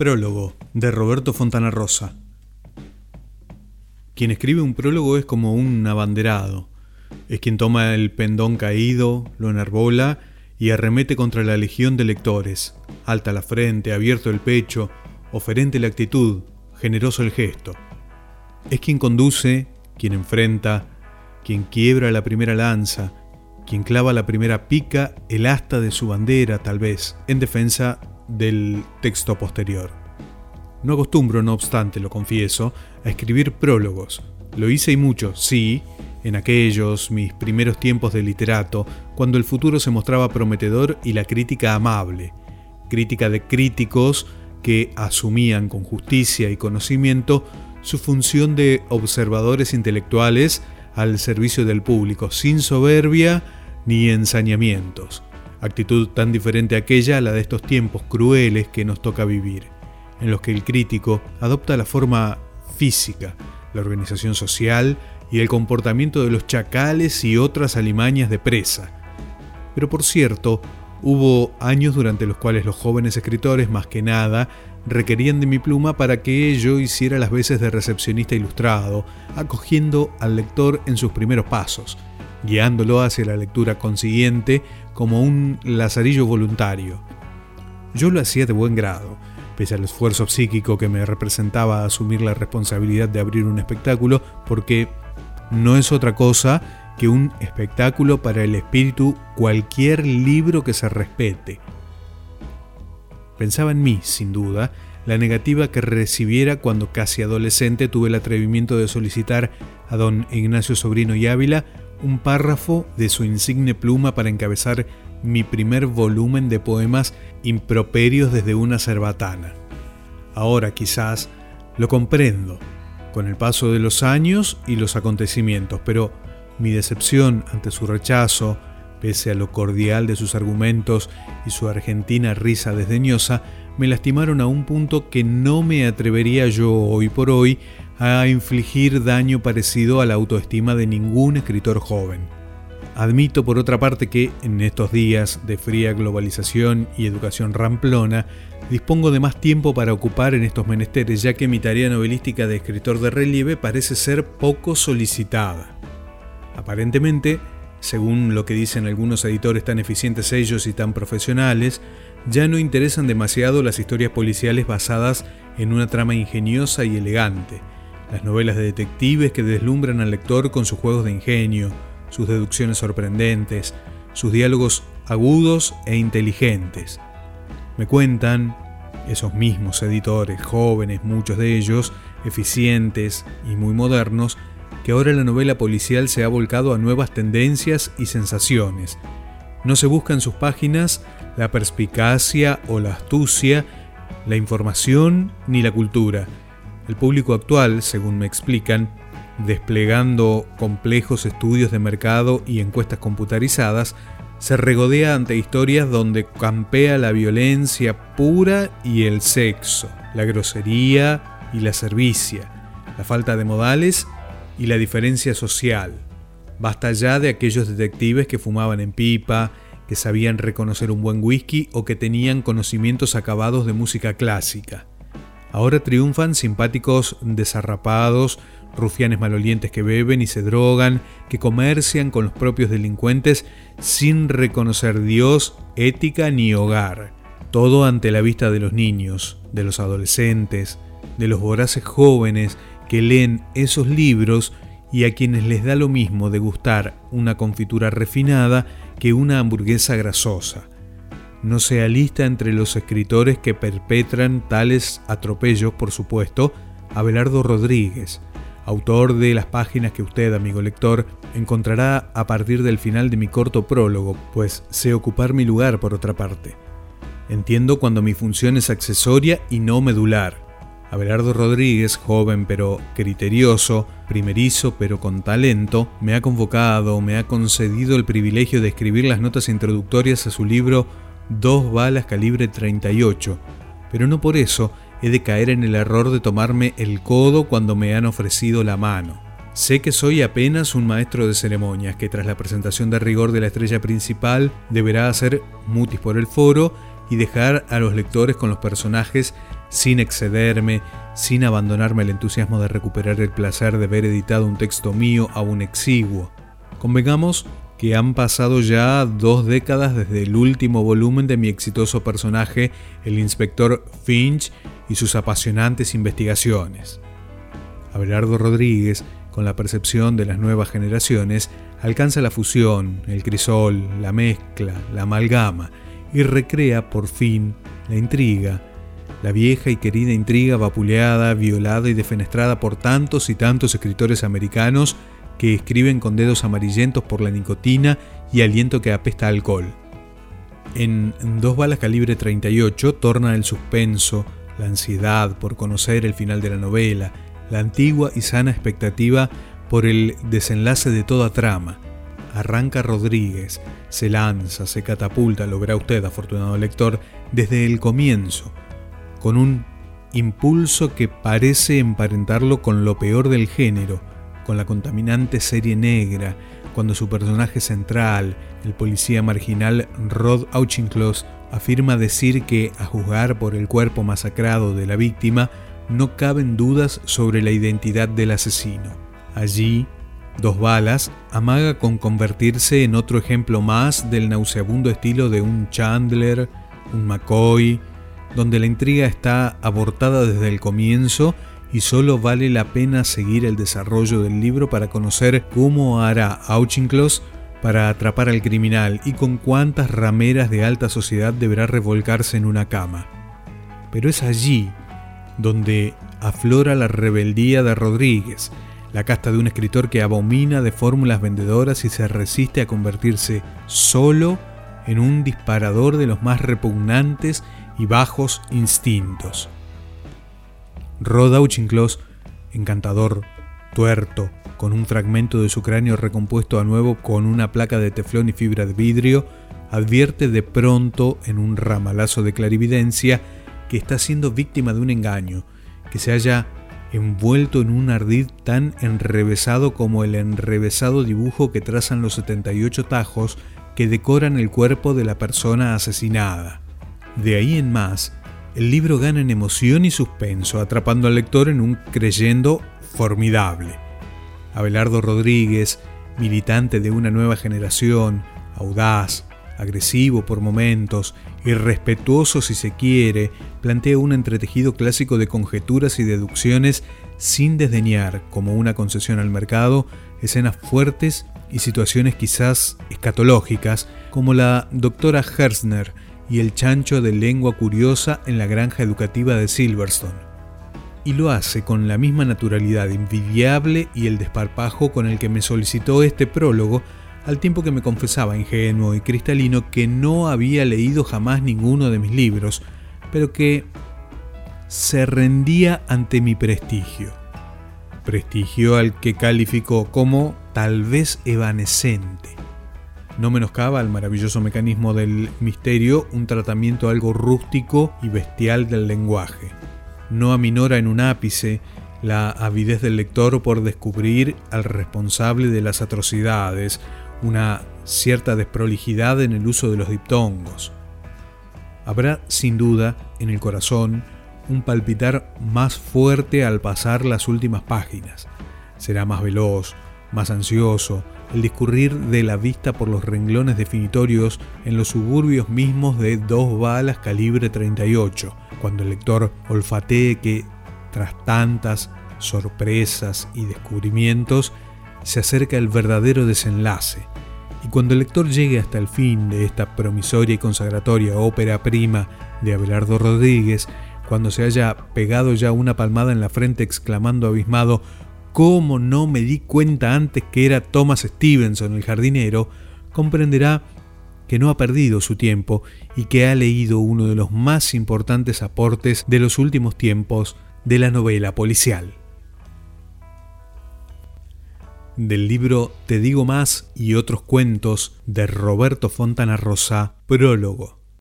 Prólogo de Roberto Fontana Rosa. Quien escribe un prólogo es como un abanderado. Es quien toma el pendón caído, lo enarbola y arremete contra la legión de lectores. Alta la frente, abierto el pecho, oferente la actitud, generoso el gesto. Es quien conduce, quien enfrenta, quien quiebra la primera lanza, quien clava la primera pica, el asta de su bandera, tal vez, en defensa del texto posterior. No acostumbro, no obstante, lo confieso, a escribir prólogos. Lo hice y mucho, sí, en aquellos mis primeros tiempos de literato, cuando el futuro se mostraba prometedor y la crítica amable, crítica de críticos que asumían con justicia y conocimiento su función de observadores intelectuales al servicio del público, sin soberbia ni ensañamientos, actitud tan diferente a aquella a la de estos tiempos crueles que nos toca vivir, en los que el crítico adopta la forma física, la organización social y el comportamiento de los chacales y otras alimañas de presa. Pero por cierto, hubo años durante los cuales los jóvenes escritores, más que nada, requerían de mi pluma para que yo hiciera las veces de recepcionista ilustrado, acogiendo al lector en sus primeros pasos, guiándolo hacia la lectura consiguiente como un lazarillo voluntario. Yo lo hacía de buen grado, pese al esfuerzo psíquico que me representaba asumir la responsabilidad de abrir un espectáculo, porque no es otra cosa que un espectáculo para el espíritu cualquier libro que se respete. Pensaba en mí, sin duda, la negativa que recibiera cuando casi adolescente tuve el atrevimiento de solicitar a don Ignacio Sobrino y Ávila un párrafo de su insigne pluma para encabezar mi primer volumen de poemas improperios desde una cerbatana. Ahora quizás lo comprendo, con el paso de los años y los acontecimientos, pero mi decepción ante su rechazo, pese a lo cordial de sus argumentos y su argentina risa desdeñosa, me lastimaron a un punto que no me atrevería yo hoy por hoy a infligir daño parecido a la autoestima de ningún escritor joven. Admito por otra parte que en estos días de fría globalización y educación ramplona, dispongo de más tiempo para ocupar en estos menesteres, ya que mi tarea novelística de escritor de relieve parece ser poco solicitada. Aparentemente, según lo que dicen algunos editores tan eficientes ellos y tan profesionales, ya no interesan demasiado las historias policiales basadas en una trama ingeniosa y elegante, las novelas de detectives que deslumbran al lector con sus juegos de ingenio, sus deducciones sorprendentes, sus diálogos agudos e inteligentes. Me cuentan, esos mismos editores, jóvenes, muchos de ellos, eficientes y muy modernos, que ahora la novela policial se ha volcado a nuevas tendencias y sensaciones. No se busca en sus páginas la perspicacia o la astucia, la información ni la cultura. El público actual, según me explican, desplegando complejos estudios de mercado y encuestas computarizadas, se regodea ante historias donde campea la violencia pura y el sexo, la grosería y la servicia, la falta de modales y la diferencia social. Basta ya de aquellos detectives que fumaban en pipa, que sabían reconocer un buen whisky o que tenían conocimientos acabados de música clásica. Ahora triunfan simpáticos desarrapados, rufianes malolientes que beben y se drogan, que comercian con los propios delincuentes sin reconocer Dios, ética ni hogar. Todo ante la vista de los niños, de los adolescentes, de los voraces jóvenes que leen esos libros y a quienes les da lo mismo degustar una confitura refinada que una hamburguesa grasosa. No se alista entre los escritores que perpetran tales atropellos, por supuesto, Abelardo Rodríguez, autor de las páginas que usted, amigo lector, encontrará a partir del final de mi corto prólogo, pues sé ocupar mi lugar por otra parte. Entiendo cuando mi función es accesoria y no medular Abelardo Rodríguez, joven pero criterioso, primerizo pero con talento, me ha convocado, me ha concedido el privilegio de escribir las notas introductorias a su libro Dos balas calibre 38, pero no por eso he de caer en el error de tomarme el codo cuando me han ofrecido la mano. Sé que soy apenas un maestro de ceremonias que tras la presentación de rigor de la estrella principal deberá hacer mutis por el foro y dejar a los lectores con los personajes sin excederme, sin abandonarme el entusiasmo de recuperar el placer de ver editado un texto mío aún exiguo. Convengamos que han pasado ya dos décadas desde el último volumen de mi exitoso personaje, el inspector Finch, y sus apasionantes investigaciones. Abelardo Rodríguez, con la percepción de las nuevas generaciones, alcanza la fusión, el crisol, la mezcla, la amalgama, y recrea por fin la intriga, la vieja y querida intriga vapuleada, violada y defenestrada por tantos y tantos escritores americanos que escriben con dedos amarillentos por la nicotina y aliento que apesta alcohol. En Dos balas calibre 38 torna el suspenso, la ansiedad por conocer el final de la novela, la antigua y sana expectativa por el desenlace de toda trama. Arranca Rodríguez, se lanza, se catapulta, lo verá usted, afortunado lector, desde el comienzo, con un impulso que parece emparentarlo con lo peor del género, con la contaminante serie negra, cuando su personaje central, el policía marginal Rod Auchincloss, afirma decir que, a juzgar por el cuerpo masacrado de la víctima, no caben dudas sobre la identidad del asesino. Allí, Dos Balas amaga con convertirse en otro ejemplo más del nauseabundo estilo de un Chandler, un McCoy, donde la intriga está abortada desde el comienzo y solo vale la pena seguir el desarrollo del libro para conocer cómo hará Auchincloss para atrapar al criminal y con cuántas rameras de alta sociedad deberá revolcarse en una cama. Pero es allí donde aflora la rebeldía de Rodríguez, la casta de un escritor que abomina de fórmulas vendedoras y se resiste a convertirse solo en un disparador de los más repugnantes y bajos instintos. Rod Auchincloss, encantador, tuerto, con un fragmento de su cráneo recompuesto a nuevo con una placa de teflón y fibra de vidrio, advierte de pronto en un ramalazo de clarividencia que está siendo víctima de un engaño, que se haya envuelto en un ardid tan enrevesado como el enrevesado dibujo que trazan los 78 tajos que decoran el cuerpo de la persona asesinada. De ahí en más, el libro gana en emoción y suspenso, atrapando al lector en un creyendo formidable. Abelardo Rodríguez, militante de una nueva generación, audaz, agresivo por momentos, irrespetuoso si se quiere, plantea un entretejido clásico de conjeturas y deducciones sin desdeñar, como una concesión al mercado, escenas fuertes y situaciones quizás escatológicas, como la doctora Herzner, y el chancho de lengua curiosa en la granja educativa de Silverstone. Y lo hace con la misma naturalidad envidiable y el desparpajo con el que me solicitó este prólogo, al tiempo que me confesaba ingenuo y cristalino que no había leído jamás ninguno de mis libros, pero que se rendía ante mi prestigio. Prestigio al que calificó como tal vez evanescente no menoscaba el maravilloso mecanismo del misterio un tratamiento algo rústico y bestial del lenguaje. No aminora en un ápice la avidez del lector por descubrir al responsable de las atrocidades, una cierta desprolijidad en el uso de los diptongos. Habrá, sin duda, en el corazón un palpitar más fuerte al pasar las últimas páginas. Será más veloz, más ansioso, el discurrir de la vista por los renglones definitorios en los suburbios mismos de dos balas calibre 38, cuando el lector olfatee que, tras tantas sorpresas y descubrimientos, se acerca el verdadero desenlace, y cuando el lector llegue hasta el fin de esta promisoria y consagratoria ópera prima de Abelardo Rodríguez, cuando se haya pegado ya una palmada en la frente exclamando abismado cómo no me di cuenta antes que era Thomas Stevenson el jardinero, comprenderá que no ha perdido su tiempo y que ha leído uno de los más importantes aportes de los últimos tiempos de la novela policial. Del libro Te digo más y otros cuentos de Roberto Fontana Rosa, prólogo.